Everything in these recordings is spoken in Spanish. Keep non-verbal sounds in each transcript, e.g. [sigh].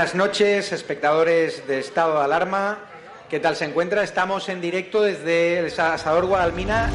buenas noches, espectadores de Estado de Alarma. ¿Qué tal se encuentra? Estamos en directo desde el Asador Guadalmina.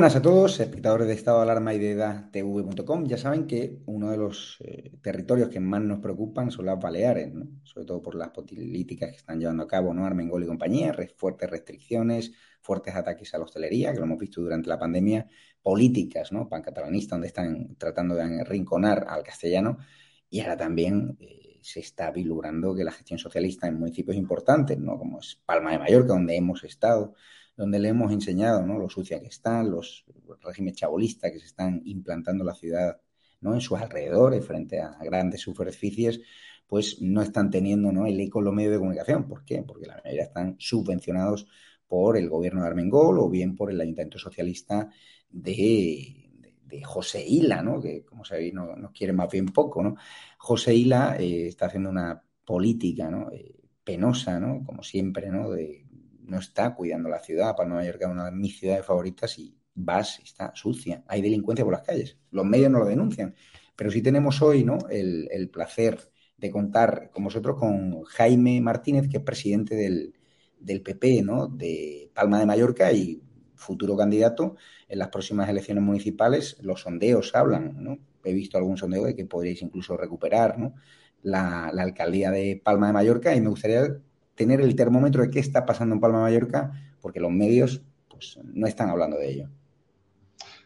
Buenas a todos, espectadores de Estado de Alarma y de EDATV.com. Ya saben que uno de los eh, territorios que más nos preocupan son las Baleares, ¿no? sobre todo por las políticas que están llevando a cabo ¿no? Armengol y compañía, fuertes restricciones, fuertes ataques a la hostelería, que lo hemos visto durante la pandemia, políticas ¿no? pancatalanistas donde están tratando de arrinconar al castellano y ahora también eh, se está vislumbrando que la gestión socialista en municipios importantes, ¿no? como es Palma de Mallorca, donde hemos estado, donde le hemos enseñado ¿no? lo sucia que están, los regímenes chabolistas que se están implantando en la ciudad ¿no? en sus alrededores frente a grandes superficies, pues no están teniendo ¿no? el eco en los medios de comunicación. ¿Por qué? Porque la mayoría están subvencionados por el gobierno de Armengol o bien por el ayuntamiento socialista de, de, José Hila, ¿no? que como sabéis nos no quiere más bien poco. ¿no? José Hila eh, está haciendo una política ¿no? Eh, penosa, ¿no? como siempre, ¿no? de no está cuidando la ciudad. Palma de Mallorca es una de mis ciudades favoritas y vas, está sucia. Hay delincuencia por las calles. Los medios no lo denuncian. Pero sí tenemos hoy ¿no? el, placer de contar con vosotros con Jaime Martínez, que es presidente del, del PP ¿no? de Palma de Mallorca y futuro candidato en las próximas elecciones municipales. Los sondeos hablan, ¿no? He visto algún sondeo de que podríais incluso recuperar ¿no? la, la alcaldía de Palma de Mallorca y me gustaría tener el termómetro de qué está pasando en Palma Mallorca, porque los medios pues, no están hablando de ello.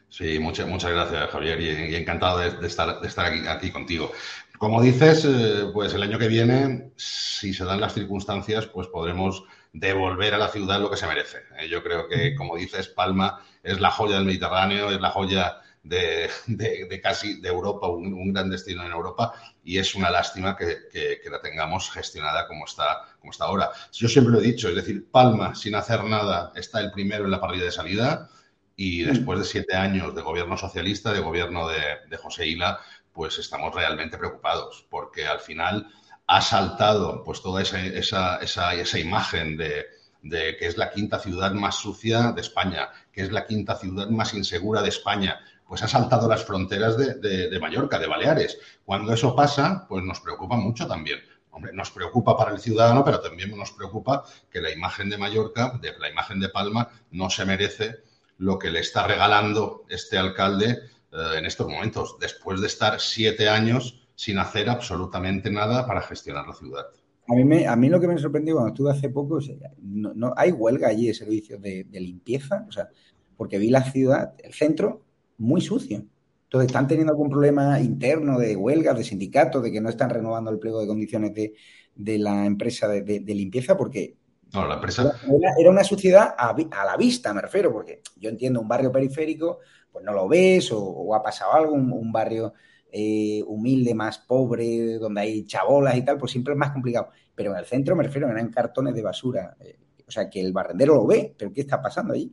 Sí, muchas, muchas gracias, Javier, y, encantado de, estar, de estar aquí, aquí, contigo. Como dices, eh, pues el año que viene, si se dan las circunstancias, pues podremos devolver a la ciudad lo que se merece. Eh, yo creo que, como dices, Palma es la joya del Mediterráneo, es la joya de, de, casi de Europa, un, gran destino en Europa, y es una lástima que, que, la tengamos gestionada como está, como está ahora. Yo siempre lo he dicho, es decir, Palma, sin hacer nada, está el primero en la parrilla de salida, y mm. después de siete años de gobierno socialista, de gobierno de, de José Hila, pues estamos realmente preocupados, porque al final ha saltado pues toda esa, esa, esa, esa imagen de, de que es la quinta ciudad más sucia de España, que es la quinta ciudad más insegura de España, pues ha saltado las fronteras de, Mallorca, de Baleares. Cuando eso pasa, pues nos preocupa mucho también. Hombre, nos preocupa para el ciudadano, pero también nos preocupa que la imagen de Mallorca, de la imagen de Palma, no se merece lo que le está regalando este alcalde eh, en estos momentos, después de estar siete años sin hacer absolutamente nada para gestionar la ciudad. A mí, me, a mí lo que me sorprendió cuando estuve hace poco, no, no, hay huelga allí de servicios de, de, limpieza, o sea, porque vi la ciudad, el centro, muy sucio. Entonces, ¿están teniendo algún problema interno de huelgas, de sindicatos, de que no están renovando el pliego de condiciones de, de la empresa de, de, limpieza? Porque no, la empresa... Era, una suciedad a, a, la vista, me refiero, porque yo entiendo un barrio periférico, pues no lo ves, o, o ha pasado algo, un, un barrio eh, humilde, más pobre, donde hay chabolas y tal, pues siempre es más complicado. Pero en el centro me refiero, eran cartones de basura. Eh, o sea, que el barrendero lo ve, pero ¿qué está pasando ahí?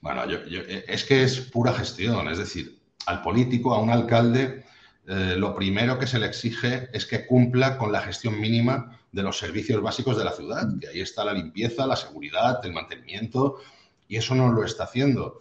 Bueno, yo, yo, es que es pura gestión, es decir, al político, a un alcalde, eh, lo primero que se le exige es que cumpla con la gestión mínima de los servicios básicos de la ciudad, que ahí está la limpieza, la seguridad, el mantenimiento, y eso no lo está haciendo.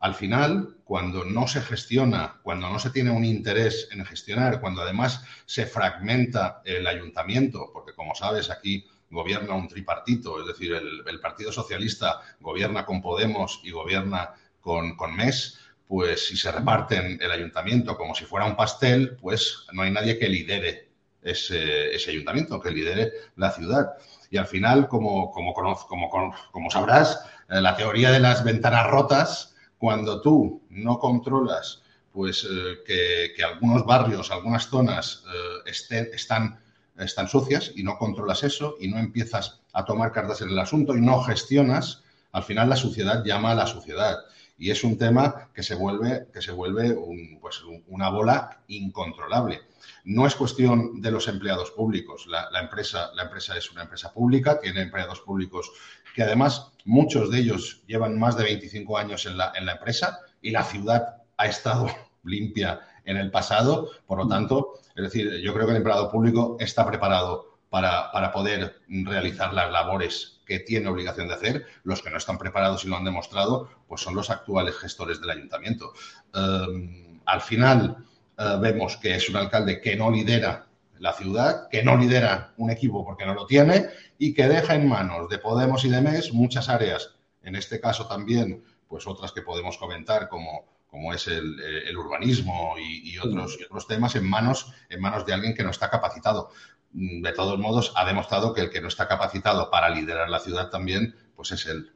al final, cuando no se gestiona, cuando no se tiene un interés en gestionar, cuando además se fragmenta el ayuntamiento, porque como sabes aquí gobierna un tripartito, es decir, el, Partido Socialista gobierna con Podemos y gobierna con, con MES, pues si se reparten el ayuntamiento como si fuera un pastel, pues no hay nadie que lidere ese, ayuntamiento, que lidere la ciudad. Y al final, como, como, como, como sabrás, eh, la teoría de las ventanas rotas, cuando tú no controlas pues eh, que, algunos barrios, algunas zonas eh, están, están sucias y no controlas eso y no empiezas a tomar cartas en el asunto y no gestionas, al final la suciedad llama a la suciedad y es un tema que se vuelve, que se vuelve pues, una bola incontrolable. No es cuestión de los empleados públicos. La, empresa, la empresa es una empresa pública, tiene empleados públicos que además muchos de ellos llevan más de 25 años en la, en la empresa y la ciudad ha estado [laughs] limpia en el pasado. Por lo tanto, es decir, yo creo que el empleado público está preparado para, para poder realizar las labores que tiene obligación de hacer. Los que no están preparados y lo han demostrado, pues son los actuales gestores del ayuntamiento. Em, al final eh, vemos que es un alcalde que no lidera la ciudad, que no lidera un equipo porque no lo tiene y que deja en manos de Podemos y de MES muchas áreas, en este caso también, pues otras que podemos comentar como, como es el, eh, urbanismo y, otros, y, otros, temas en manos, en manos de alguien que no está capacitado. Mm, de todos modos, ha demostrado que el que no está capacitado para liderar la ciudad también, pues es él.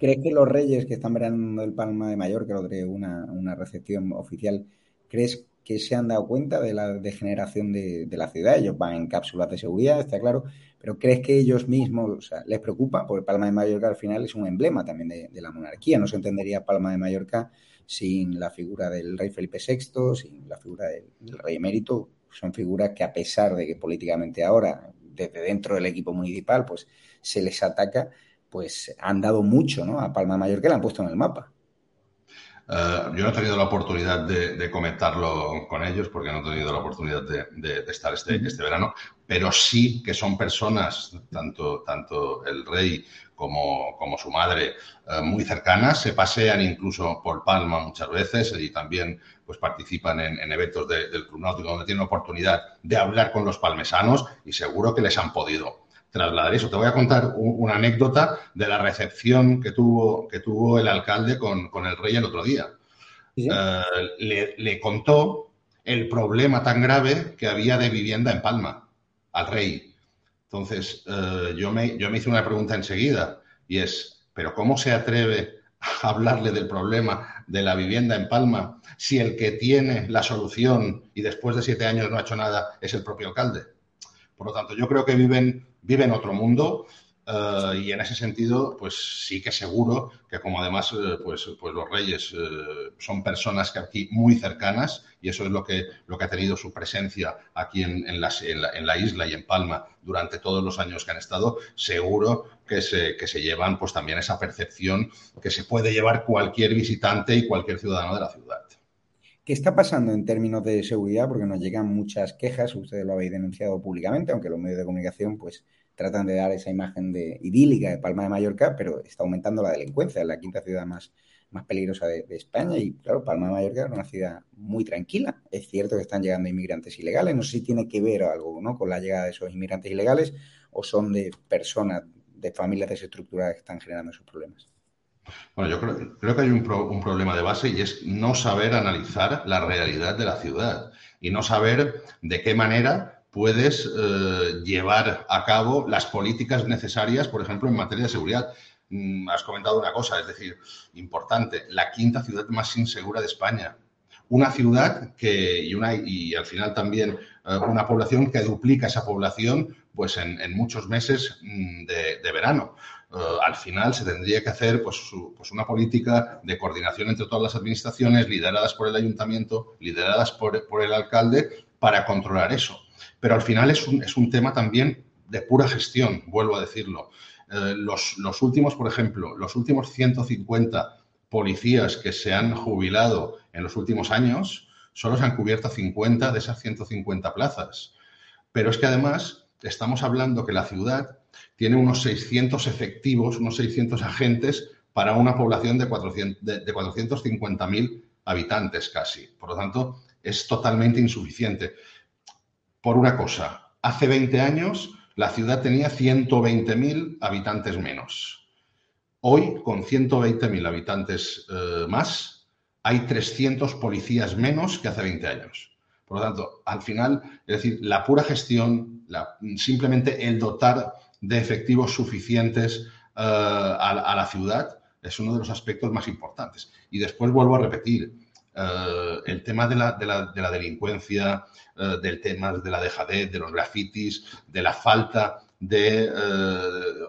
¿Crees que los reyes que están verando el Palma de Mallorca, lo de una, una recepción oficial, crees que se han dado cuenta de la degeneración de, la ciudad? Ellos van en cápsulas de seguridad, está claro, pero ¿crees que ellos mismos les preocupa? Porque Palma de Mallorca al final es un emblema también de, la monarquía. No se entendería Palma de Mallorca sin la figura del rey Felipe VI, sin la figura del rey emérito son figuras que a pesar de que políticamente ahora, desde dentro del equipo municipal, pues se les ataca, pues han dado mucho ¿no? a Palma Mayor que la han puesto en el mapa. Eh, yo no he tenido la oportunidad de, comentarlo con ellos porque no he tenido la oportunidad de, estar este, este, verano, pero sí que son personas, tanto, tanto el rey como, como su madre, eh, muy cercanas, se pasean incluso por Palma muchas veces y también pues, participan en, eventos del Club Náutico donde tienen oportunidad de hablar con los palmesanos y seguro que les han podido trasladar eso. Te voy a contar una anécdota de la recepción que tuvo, que tuvo el alcalde con, el rey el otro día. Eh, le, contó el problema tan grave que había de vivienda en Palma al rey. Entonces, eh, yo, me, yo me hice una pregunta enseguida y es, ¿pero cómo se atreve a hablarle del problema de la vivienda en Palma si el que tiene la solución y después de siete años no ha hecho nada es el propio alcalde? Por lo tanto, yo creo que viven, viven otro mundo eh, y en ese sentido, pues sí que seguro que como además eh, pues, pues los reyes eh, son personas que aquí muy cercanas y eso es lo que, lo que ha tenido su presencia aquí en, en, la, en, la, isla y en Palma durante todos los años que han estado, seguro que se, que se llevan pues también esa percepción que se puede llevar cualquier visitante y cualquier ciudadano de la ciudad. ¿Qué está pasando en términos de seguridad? Porque nos llegan muchas quejas, ustedes lo habéis denunciado públicamente, aunque los medios de comunicación pues tratan de dar esa imagen de idílica de Palma de Mallorca, pero está aumentando la delincuencia, es la quinta ciudad más, más peligrosa de, España y claro, Palma de Mallorca es una ciudad muy tranquila. Es cierto que están llegando inmigrantes ilegales, no sé si tiene que ver algo ¿no? con la llegada de esos inmigrantes ilegales o son de personas, de familias desestructuradas que están generando esos problemas. Bueno, yo creo, que hay un, problema de base y es no saber analizar la realidad de la ciudad y no saber de qué manera puedes eh, llevar a cabo las políticas necesarias, por ejemplo, en materia de seguridad. Mm, has comentado una cosa, es decir, importante, la quinta ciudad más insegura de España. Una ciudad que, y, una, y al final también eh, una población que duplica esa población pues en, muchos meses mm, de verano. Eh, al final se tendría que hacer pues, pues, una política de coordinación entre todas las administraciones, lideradas por el ayuntamiento, lideradas por, el alcalde, para controlar eso. Pero al final es un, es un tema también de pura gestión, vuelvo a decirlo. Eh, los, los, últimos, por ejemplo, los últimos 150 policías que se han jubilado en los últimos años, solo se han cubierto 50 de esas 150 plazas. Pero es que además estamos hablando que la ciudad tiene unos 600 efectivos, unos 600 agentes para una población de, 400, de, de 450.000 habitantes casi. Por lo tanto, es totalmente insuficiente. Por una cosa, hace 20 años la ciudad tenía 120.000 habitantes menos. Hoy, con 120.000 habitantes eh, más, hay 300 policías menos que hace 20 años. Por lo tanto, al final, es decir, la pura gestión, la, simplemente el dotar de efectivos suficientes a, a, la ciudad es uno de los aspectos más importantes. Y después vuelvo a repetir, uh, el tema de la, de la, de la delincuencia, uh, del tema de la dejadez, de los grafitis, de la falta de,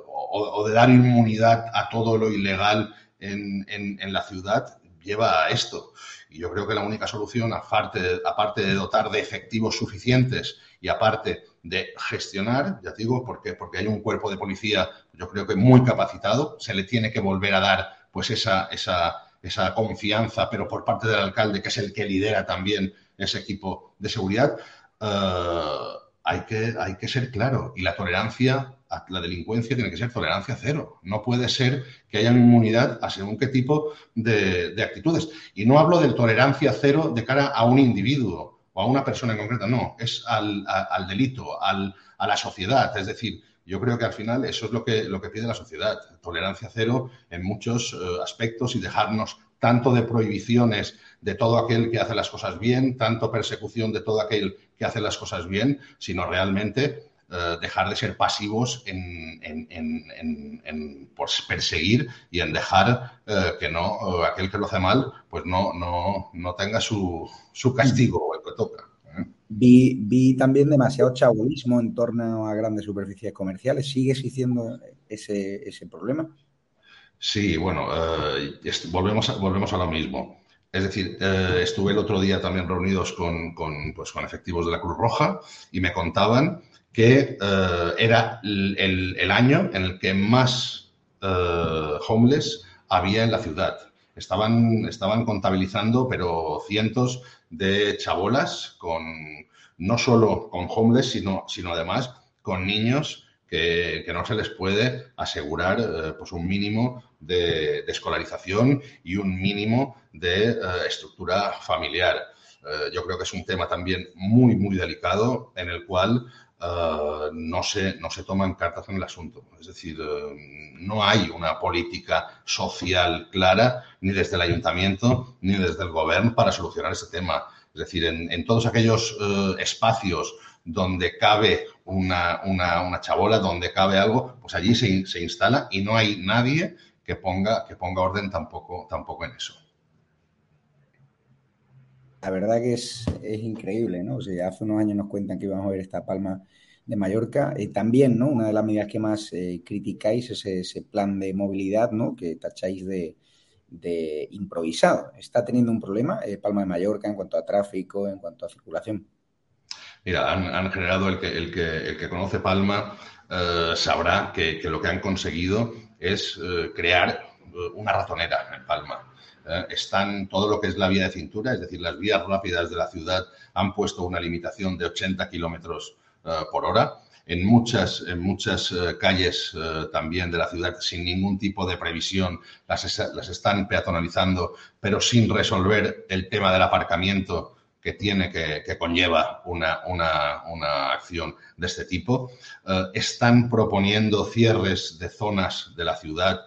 o, o, de dar inmunidad a todo lo ilegal en, en, en la ciudad, lleva a esto. Y yo creo que la única solución, aparte aparte de dotar de efectivos suficientes y aparte de gestionar, ya digo, porque, porque hay un cuerpo de policía, yo creo que muy capacitado, se le tiene que volver a dar pues esa, esa, esa confianza, pero por parte del alcalde, que es el que lidera también ese equipo de seguridad, uh, hay, que, hay que ser claro. Y la tolerancia a la delincuencia tiene que ser tolerancia cero. No puede ser que haya inmunidad a según qué tipo de, de actitudes. Y no hablo de tolerancia cero de cara a un individuo o a una persona en concreto, no, es al, al delito, al, a la sociedad. Es decir, yo creo que al final eso es lo que, lo que pide la sociedad, tolerancia cero en muchos uh, aspectos y dejarnos tanto de prohibiciones de todo aquel que hace las cosas bien, tanto persecución de todo aquel que hace las cosas bien, sino realmente eh, dejar de ser pasivos en, en, en, en pues, perseguir y en dejar eh, que no, eh, aquel que lo hace mal, pues no, no, no tenga su, su castigo, el que toca. Vi, también demasiado chabulismo en torno a grandes superficies comerciales. ¿Sigue existiendo ese, ese problema? Sí, bueno, eh, volvemos, a, volvemos a lo mismo. Es decir, eh, estuve el otro día también reunidos con, con, pues, con, efectivos de la Cruz Roja y me contaban que eh, era el, el, año en el que más homeless había en la ciudad. Estaban, estaban contabilizando, pero cientos de chabolas con no solo con homeless, sino, sino además con niños que, que, no se les puede asegurar eh, pues un mínimo de, escolarización y un mínimo de eh, estructura familiar. Eh, yo creo que es un tema también muy, muy delicado en el cual Uh, no, se, no se toman cartas en el asunto. Es decir, uh, no hay una política social clara ni desde el ayuntamiento ni desde el gobierno para solucionar ese tema. Es decir, en, en todos aquellos uh, espacios donde cabe una, una, una, chabola, donde cabe algo, pues allí se, se, instala y no hay nadie que ponga, que ponga orden tampoco, tampoco en eso. La verdad que es, es increíble, ¿no? O sea, hace unos años nos cuentan que íbamos a ver esta palma de Mallorca. Eh, también, ¿no? Una de las medidas que más eh, criticáis es ese plan de movilidad, ¿no? Que tacháis de, improvisado. ¿Está teniendo un problema eh, Palma de Mallorca en cuanto a tráfico, en cuanto a circulación? Mira, han, han generado el que, el, que, el que conoce Palma eh, sabrá que, que, lo que han conseguido es crear una ratonera en Palma eh, están todo lo que es la vía de cintura, es decir, las vías rápidas de la ciudad han puesto una limitación de 80 kilómetros eh, por hora. En muchas, en muchas eh, calles también de la ciudad, sin ningún tipo de previsión, las, están peatonalizando, pero sin resolver el tema del aparcamiento que tiene, que, conlleva una, una, una, acción de este tipo. Están proponiendo cierres de zonas de la ciudad,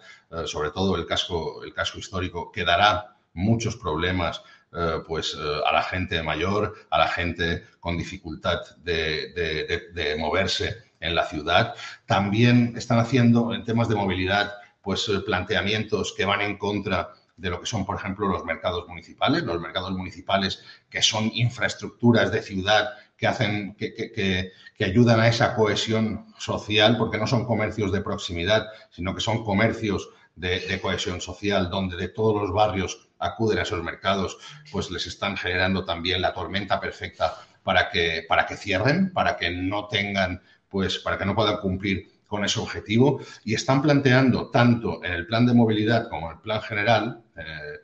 sobre todo el casco, el casco histórico, que dará muchos problemas eh, pues, a la gente mayor, a la gente con dificultad de, de, de, moverse en la ciudad. También están haciendo en temas de movilidad pues, planteamientos que van en contra de lo que son, por ejemplo, los mercados municipales, los mercados municipales que son infraestructuras de ciudad que hacen, que, que, que, ayudan a esa cohesión social, porque no son comercios de proximidad, sino que son comercios de, cohesión social, donde de todos los barrios acuden a esos mercados, pues les están generando también la tormenta perfecta para que, para que cierren, para que no tengan, pues, para que no puedan cumplir con ese objetivo. Y están planteando tanto en el plan de movilidad como en el plan general, eh,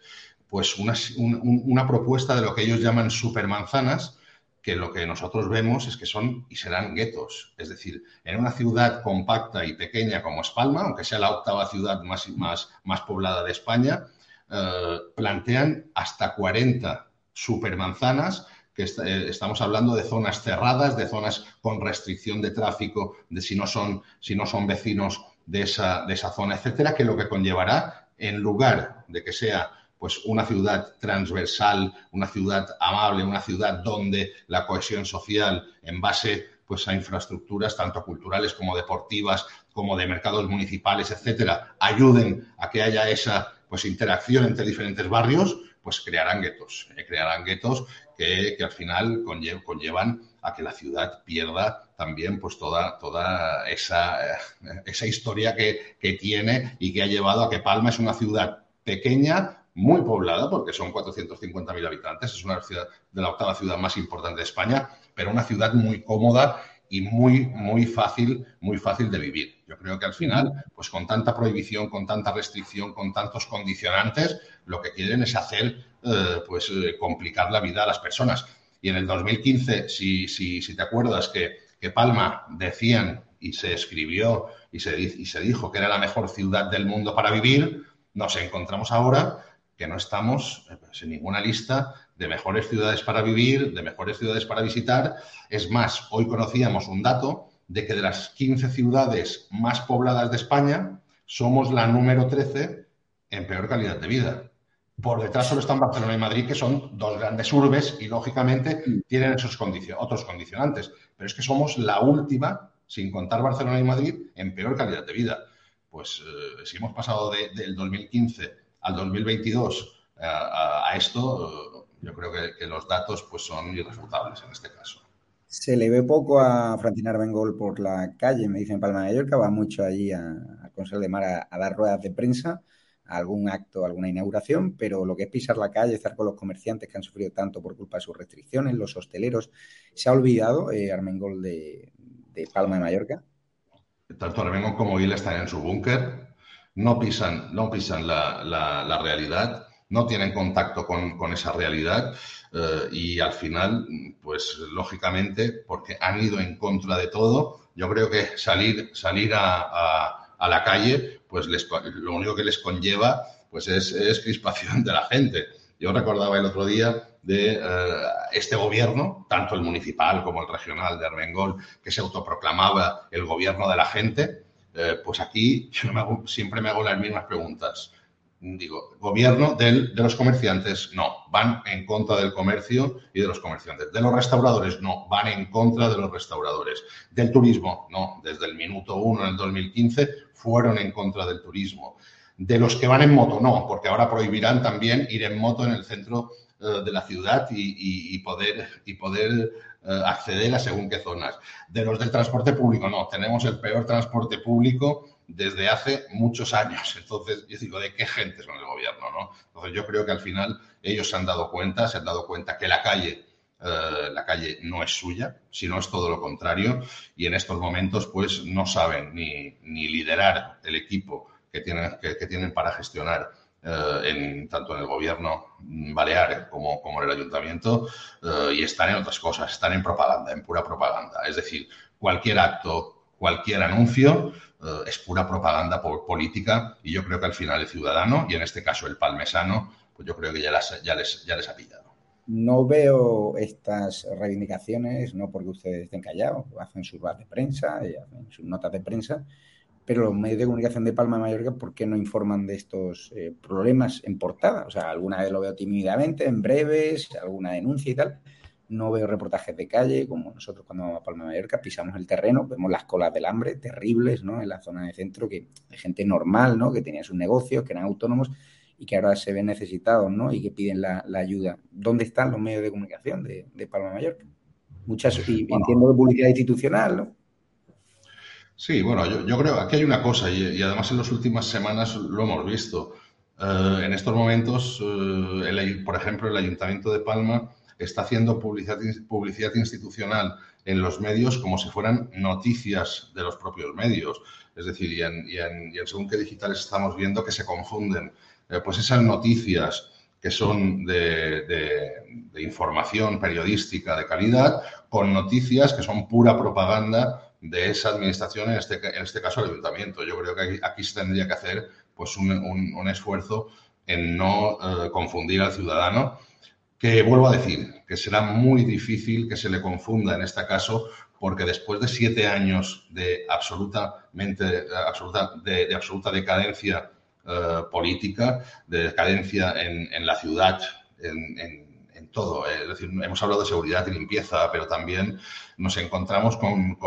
pues una, un, una, propuesta de lo que ellos llaman supermanzanas, que lo que nosotros vemos es que son y serán guetos. Es decir, en una ciudad compacta y pequeña como es Palma, aunque sea la octava ciudad más, más, más poblada de España, eh, plantean hasta 40 supermanzanas que eh, estamos hablando de zonas cerradas, de zonas con restricción de tráfico, de si no son, si no son vecinos de esa, de esa zona, etcétera, que lo que conllevará, en lugar de que sea pues una ciudad transversal, una ciudad amable, una ciudad donde la cohesión social en base pues a infraestructuras tanto culturales como deportivas, como de mercados municipales, etcétera, ayuden a que haya esa pues interacción entre diferentes barrios, pues crearán guetos, eh, crearán guetos que, al final conllevan a que la ciudad pierda también pues toda, toda esa, eh, esa historia que, que tiene y que ha llevado a que Palma es una ciudad pequeña, muy poblada, porque son 450.000 habitantes, es una ciudad de la octava ciudad más importante de España, pero una ciudad muy cómoda y muy, muy fácil, muy fácil de vivir. Yo creo que al final, pues con tanta prohibición, con tanta restricción, con tantos condicionantes, lo que quieren es hacer, eh, pues, eh, complicar la vida a las personas. Y en el 2015, si, si, si te acuerdas que, que, Palma decían y se escribió y se, y se dijo que era la mejor ciudad del mundo para vivir, nos encontramos ahora que no estamos eh, en ninguna lista de mejores ciudades para vivir, de mejores ciudades para visitar. Es más, hoy conocíamos un dato de que de las 15 ciudades más pobladas de España, somos la número 13 en peor calidad de vida. Por detrás solo están Barcelona y Madrid, que son dos grandes urbes y, lógicamente, tienen esos otros condicionantes. Pero es que somos la última, sin contar Barcelona y Madrid, en peor calidad de vida. Pues eh, si hemos pasado del 2015 al 2022 eh, a, esto, yo creo que, los datos pues, son irrefutables en este caso. Se le ve poco a Francina Arbengol por la calle, me dicen Palma de Mallorca, va mucho allí a, Consejo de Mar a, dar ruedas de prensa, a algún acto, alguna inauguración, pero lo que es pisar la calle, estar con los comerciantes que han sufrido tanto por culpa de sus restricciones, los hosteleros, ¿se ha olvidado eh, Armengol de, Palma de Mallorca? Tanto Armengol como Gil están en su búnker, no pisan, no pisan la, realidad, no tienen contacto con, esa realidad eh, y al final, pues lógicamente, porque han ido en contra de todo, yo creo que salir, salir a, la calle, pues lo único que les conlleva pues es, crispación de la gente. Yo recordaba el otro día de eh, este gobierno, tanto el municipal como el regional de Armengol, que se autoproclamaba el gobierno de la gente, eh, pues aquí [laughs] yo siempre me hago las mismas preguntas. Digo, gobierno de los comerciantes, no, van en contra del comercio y de los comerciantes. De los restauradores, no, van en contra de los restauradores. Del turismo, no, desde el minuto uno en el 2015 fueron en contra del turismo. De los que van en moto, no, porque ahora prohibirán también ir en moto en el centro eh, de la ciudad y, poder, y poder eh, acceder a según qué zonas. De los del transporte público, no, tenemos el peor transporte público desde hace muchos años. Entonces, yo digo, ¿de qué gente son el gobierno? ¿no? Entonces, yo creo que al final ellos se han dado cuenta, se han dado cuenta que la calle, eh, la calle no es suya, sino es todo lo contrario. Y en estos momentos, pues, no saben ni, ni liderar el equipo que tienen, que tienen para gestionar eh, en, tanto en el gobierno balear como, como en el ayuntamiento eh, y están en otras cosas, están en propaganda, en pura propaganda. Es decir, cualquier acto, cualquier anuncio eh, es pura propaganda política y yo creo que al final el ciudadano, y en este caso el palmesano, pues yo creo que ya, ya, les, ya les ha pillado. No veo estas reivindicaciones, no porque ustedes estén callados, hacen sus de prensa, hacen sus notas de prensa, pero los medios de comunicación de Palma de Mallorca, ¿por qué no informan de estos eh, problemas en portada? O sea, alguna vez lo veo tímidamente, en breves, alguna denuncia y tal. No veo reportajes de calle, como nosotros cuando vamos a Palma de Mallorca, pisamos el terreno, vemos las colas del hambre terribles, ¿no? En la zona de centro, que de gente normal, ¿no? Que tenía sus negocios, que eran autónomos y que ahora se ven necesitados, ¿no? Y que piden la, ayuda. ¿Dónde están los medios de comunicación de, Palma de Mallorca? Muchas, y entiendo de publicidad institucional, ¿no? Sí, bueno, yo, creo, aquí hay una cosa, y, además en las últimas semanas lo hemos visto. Eh, en estos momentos, eh, por ejemplo, el Ayuntamiento de Palma está haciendo publicidad, publicidad institucional en los medios como si fueran noticias de los propios medios. Es decir, y en, según qué digitales estamos viendo que se confunden. Eh, pues esas noticias que son de, información periodística de calidad, con noticias que son pura propaganda de esa administración, en este, en este caso el ayuntamiento. Yo creo que aquí, se tendría que hacer pues, un, esfuerzo en no eh, confundir al ciudadano, que vuelvo a decir, que será muy difícil que se le confunda en este caso, porque después de siete años de absolutamente, absoluta, de absoluta decadencia eh, política, de decadencia en, la ciudad, en, todo. Es decir, hemos hablado de seguridad y limpieza, pero también nos encontramos con,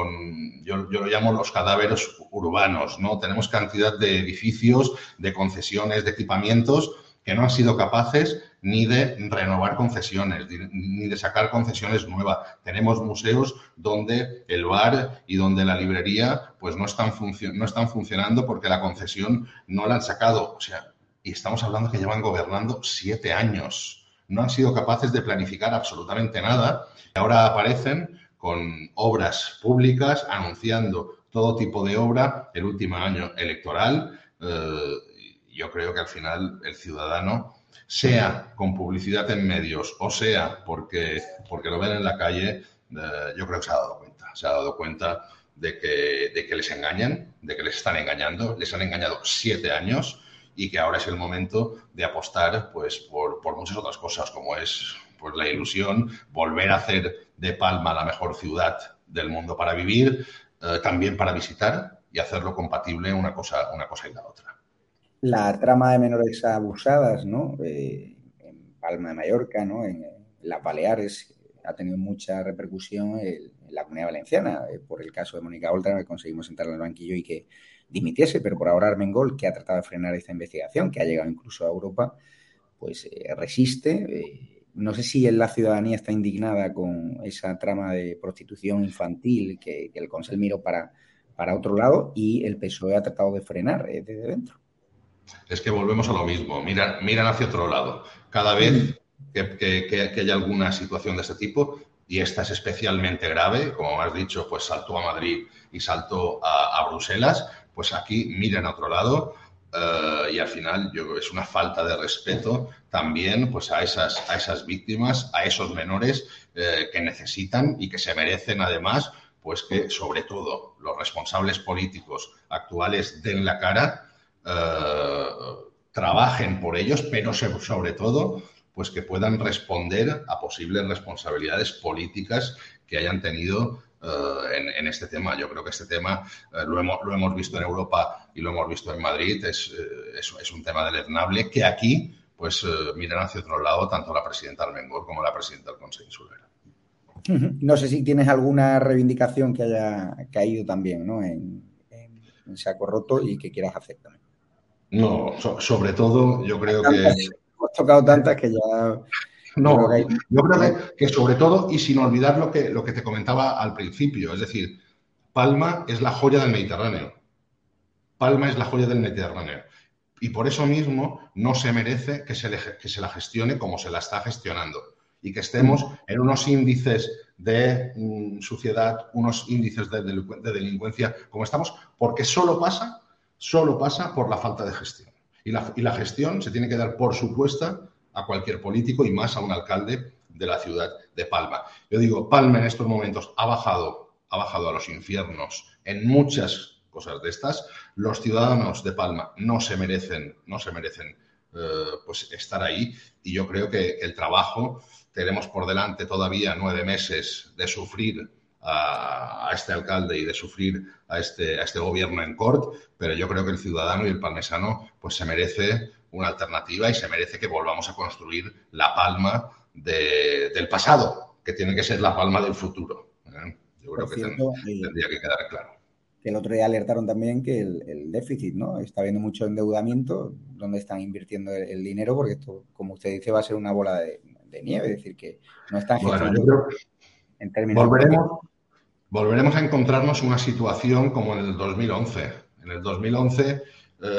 yo, yo, lo llamo los cadáveres urbanos, ¿no? Tenemos cantidad de edificios, de concesiones, de equipamientos que no han sido capaces ni de renovar concesiones, ni de sacar concesiones nuevas. Tenemos museos donde el bar y donde la librería pues no están, no están funcionando porque la concesión no la han sacado. O sea, y estamos hablando que llevan gobernando siete años. No han sido capaces de planificar absolutamente nada. Y ahora aparecen con obras públicas anunciando todo tipo de obra el último año electoral. Eh, yo creo que al final el ciudadano, sea con publicidad en medios o sea porque, porque lo ven en la calle, eh, yo creo que se ha dado cuenta. Se ha dado cuenta de que, de que les engañan, de que les están engañando, les han engañado siete años y que ahora es el momento de apostar pues, por, muchas otras cosas, como es pues, la ilusión, volver a hacer de Palma la mejor ciudad del mundo para vivir, eh, también para visitar y hacerlo compatible una cosa, una cosa y la otra la trama de menores abusadas, ¿no? Eh, en Palma de Mallorca, ¿no? En, las Baleares ha tenido mucha repercusión en, la comunidad valenciana. Eh, por el caso de Mónica Oltra, que conseguimos sentarla en el banquillo y que dimitiese, pero por ahora Armengol, que ha tratado de frenar esta investigación, que ha llegado incluso a Europa, pues eh, resiste. no sé si la ciudadanía está indignada con esa trama de prostitución infantil que, el Consejo miró para, para otro lado y el PSOE ha tratado de frenar desde dentro es que volvemos a lo mismo, miran, miran hacia otro lado. Cada vez que, haya alguna situación de este tipo, y esta es especialmente grave, como has dicho, pues saltó a Madrid y saltó a, Bruselas, pues aquí miran a otro lado eh, y al final yo, es una falta de respeto también pues a esas, a esas víctimas, a esos menores eh, que necesitan y que se merecen además pues que sobre todo los responsables políticos actuales den la cara eh, trabajen por ellos, pero sobre todo, pues que puedan responder a posibles responsabilidades políticas que hayan tenido eh, en, este tema. Yo creo que este tema eh, lo, hemos, lo, hemos, visto en Europa y lo hemos visto en Madrid. Es, es, un tema deleznable que aquí, pues, miran hacia otro lado tanto la presidenta Almengor como la presidenta del Consejo Insular. No sé si tienes alguna reivindicación que haya caído también ¿no? en, en saco roto y que quieras hacer también. No, sobre todo yo creo que... Hemos tocado tantas que ya... No, yo creo que, sobre todo, y sin olvidar lo que, lo que te comentaba al principio, es decir, Palma es la joya del Mediterráneo. Palma es la joya del Mediterráneo. Y por eso mismo no se merece que se, que se la gestione como se la está gestionando. Y que estemos en unos índices de mm, suciedad, unos índices de, de delincuencia como estamos, porque solo pasa solo pasa por la falta de gestión. Y la, gestión se tiene que dar por supuesta a cualquier político y más a un alcalde de la ciudad de Palma. Yo digo, Palma en estos momentos ha bajado, ha bajado a los infiernos en muchas cosas de estas. Los ciudadanos de Palma no se merecen, no se merecen eh, pues estar ahí. Y yo creo que el trabajo tenemos por delante todavía nueve meses de sufrir a, este alcalde y de sufrir a este, a este gobierno en cort, pero yo creo que el ciudadano y el palmesano pues se merece una alternativa y se merece que volvamos a construir la palma del pasado, que tiene que ser la palma del futuro. ¿eh? Yo creo que eh, tendría que quedar claro. el otro día alertaron también que el, déficit, ¿no? Está habiendo mucho endeudamiento, donde están invirtiendo el, dinero, porque esto, como usted dice, va a ser una bola de, nieve, es decir, que no están bueno, en términos volveremos, volveremos a encontrarnos una situación como en el 2011. En el 2011, eh,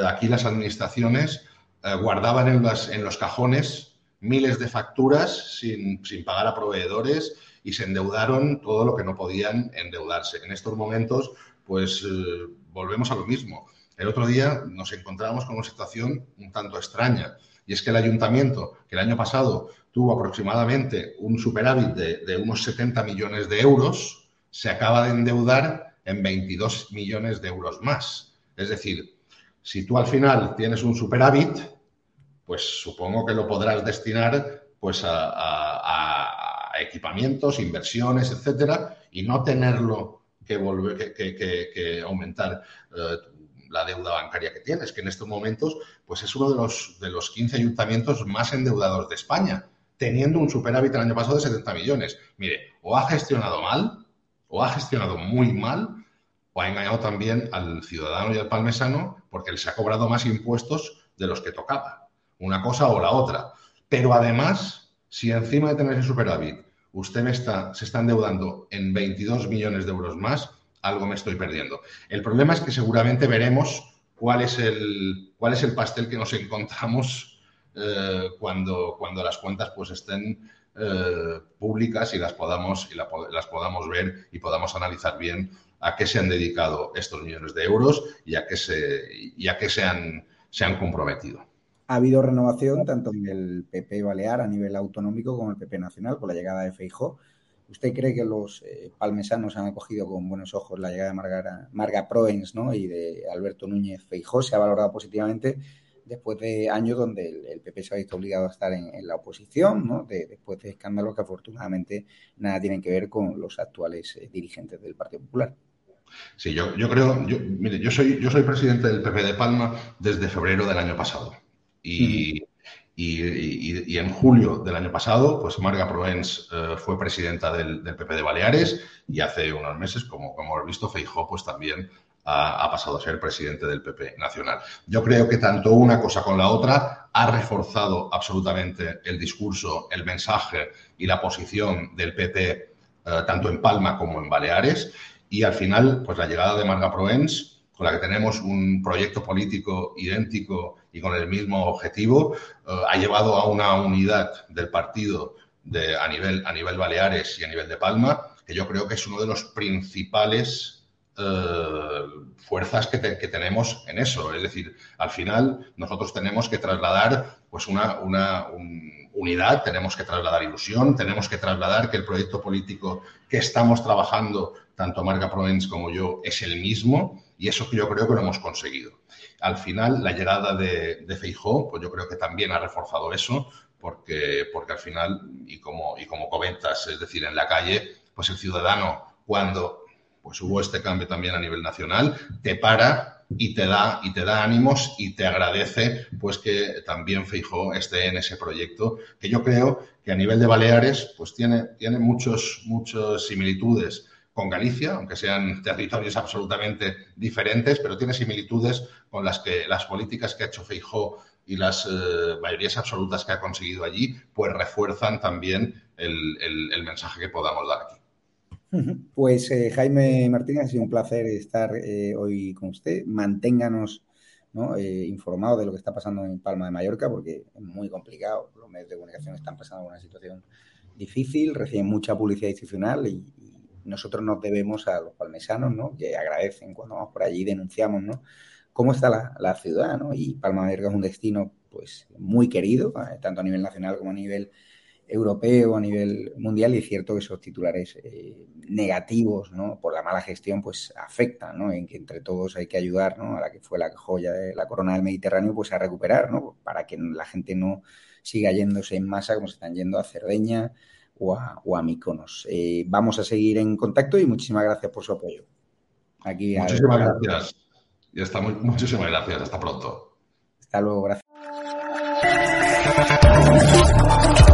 aquí las administraciones eh, guardaban en, en, los cajones miles de facturas sin, pagar a proveedores y se endeudaron todo lo que no podían endeudarse. En estos momentos, pues eh, volvemos a lo mismo. El otro día nos encontramos con una situación un tanto extraña Y es que el ayuntamiento, que el año pasado tuvo aproximadamente un superávit de, unos 70 millones de euros, se acaba de endeudar en 22 millones de euros más. Es decir, si tú al final tienes un superávit, pues supongo que lo podrás destinar pues a, equipamientos, inversiones, etcétera, y no tenerlo que volver que, aumentar eh, la deuda bancaria que tienes, que en estos momentos pues es uno de los, de los 15 ayuntamientos más endeudados de España teniendo un superávit el año pasado de 70 millones. Mire, o ha gestionado mal, o ha gestionado muy mal, o ha engañado también al ciudadano y al palmesano porque les ha cobrado más impuestos de los que tocaba. Una cosa o la otra. Pero además, si encima de tener ese superávit usted está, se está endeudando en 22 millones de euros más, algo me estoy perdiendo. El problema es que seguramente veremos cuál es el, cuál es el pastel que nos encontramos eh, cuando, cuando las cuentas pues estén eh, públicas y las podamos, y las podamos ver y podamos analizar bien a qué se han dedicado estos millones de euros y a qué se, y a qué se, han, se han comprometido. Ha habido renovación tanto en el PP Balear a nivel autonómico como en el PP Nacional con la llegada de Feijó. ¿Usted cree que los eh, palmesanos han acogido con buenos ojos la llegada de Marga, Marga Proens ¿no? y de Alberto Núñez Feijó? ¿Se ha valorado positivamente? después de años donde el, PP se ha visto obligado a estar en, la oposición, ¿no? después de escándalos que afortunadamente nada tienen que ver con los actuales eh, dirigentes del Partido Popular. Sí, yo, yo creo, yo, mire, yo soy, yo soy presidente del PP de Palma desde febrero del año pasado. Y, y, en julio del año pasado, pues Marga Proens eh, fue presidenta del, PP de Baleares y hace unos meses, como, como hemos visto, Feijó pues también ha, pasado a ser presidente del PP nacional. Yo creo que tanto una cosa con la otra ha reforzado absolutamente el discurso, el mensaje y la posición del PP eh, tanto en Palma como en Baleares. Y al final, pues la llegada de Marga Proens, con la que tenemos un proyecto político idéntico y con el mismo objetivo, eh, ha llevado a una unidad del partido a, nivel, a nivel Baleares y a nivel de Palma, que yo creo que es uno de los principales eh, fuerzas que, tenemos en eso. Es decir, al final nosotros tenemos que trasladar pues una, una unidad, tenemos que trasladar ilusión, tenemos que trasladar que el proyecto político que estamos trabajando, tanto Marga Provence como yo, es el mismo y eso que yo creo que lo hemos conseguido. Al final, la llegada de, de Feijó, pues yo creo que también ha reforzado eso, porque, porque al final, y como, y como comentas, es decir, en la calle, pues el ciudadano, cuando pues hubo este cambio también a nivel nacional, te para y te da y te da ánimos y te agradece pues que también Feijó esté en ese proyecto que yo creo que a nivel de Baleares pues tiene tiene muchos muchas similitudes con Galicia, aunque sean territorios absolutamente diferentes, pero tiene similitudes con las que las políticas que ha hecho Feijó y las eh, mayorías absolutas que ha conseguido allí, pues refuerzan también el mensaje que podamos dar aquí. Pues eh, Jaime Martínez, ha sido un placer estar eh, hoy con usted. Manténganos eh, informados de lo que está pasando en Palma de Mallorca, porque es muy complicado. Los medios de comunicación están pasando una situación difícil, reciben mucha publicidad institucional y, nosotros nos debemos a los palmesanos, ¿no? que agradecen cuando vamos por allí, denunciamos ¿no? cómo está la, la ciudad. ¿no? Y Palma de Mallorca es un destino pues muy querido, tanto a nivel nacional como a nivel europeo, a nivel mundial, y es cierto que esos titulares eh, negativos, ¿no? Por la mala gestión, pues afectan, ¿no? En que entre todos hay que ayudar, ¿no? A la que fue la joya de la corona del Mediterráneo, pues a recuperar, ¿no? Para que la gente no siga yéndose en masa como se están yendo a Cerdeña o a, o a Mykonos. Eh, vamos a seguir en contacto y muchísimas gracias por su apoyo. Aquí muchísimas gracias. Y hasta muy, muchísimas gracias. Hasta pronto. Hasta luego. Gracias.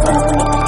Thank you.